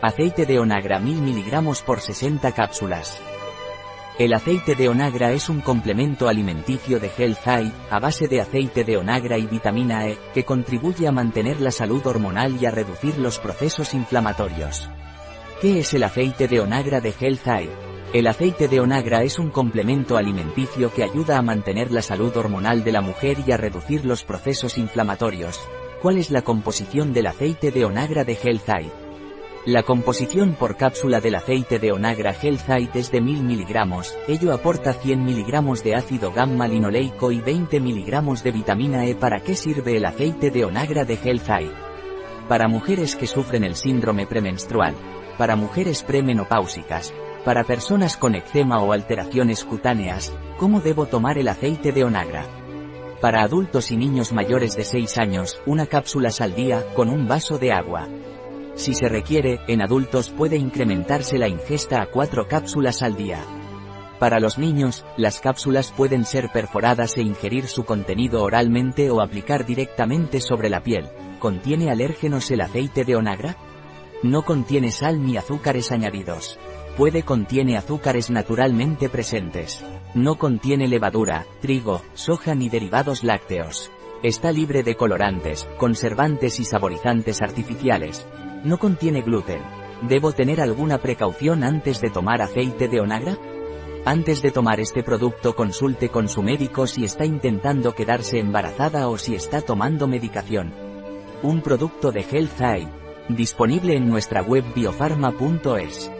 Aceite de onagra 1000 mg por 60 cápsulas. El aceite de onagra es un complemento alimenticio de Health Eye, a base de aceite de onagra y vitamina E, que contribuye a mantener la salud hormonal y a reducir los procesos inflamatorios. ¿Qué es el aceite de onagra de Health Eye? El aceite de onagra es un complemento alimenticio que ayuda a mantener la salud hormonal de la mujer y a reducir los procesos inflamatorios. ¿Cuál es la composición del aceite de onagra de Healthite? La composición por cápsula del aceite de onagra Healthite es de 1000 mg, ello aporta 100 mg de ácido gamma linoleico y 20 mg de vitamina E. ¿Para qué sirve el aceite de onagra de Healthite? Para mujeres que sufren el síndrome premenstrual, para mujeres premenopáusicas, para personas con eczema o alteraciones cutáneas, ¿cómo debo tomar el aceite de onagra? Para adultos y niños mayores de 6 años, una cápsula al día, con un vaso de agua. Si se requiere, en adultos puede incrementarse la ingesta a 4 cápsulas al día. Para los niños, las cápsulas pueden ser perforadas e ingerir su contenido oralmente o aplicar directamente sobre la piel. ¿Contiene alérgenos el aceite de onagra? No contiene sal ni azúcares añadidos. Puede contiene azúcares naturalmente presentes. No contiene levadura, trigo, soja ni derivados lácteos. Está libre de colorantes, conservantes y saborizantes artificiales. No contiene gluten. ¿Debo tener alguna precaución antes de tomar aceite de onagra? Antes de tomar este producto consulte con su médico si está intentando quedarse embarazada o si está tomando medicación. Un producto de Health Eye. Disponible en nuestra web biofarma.es.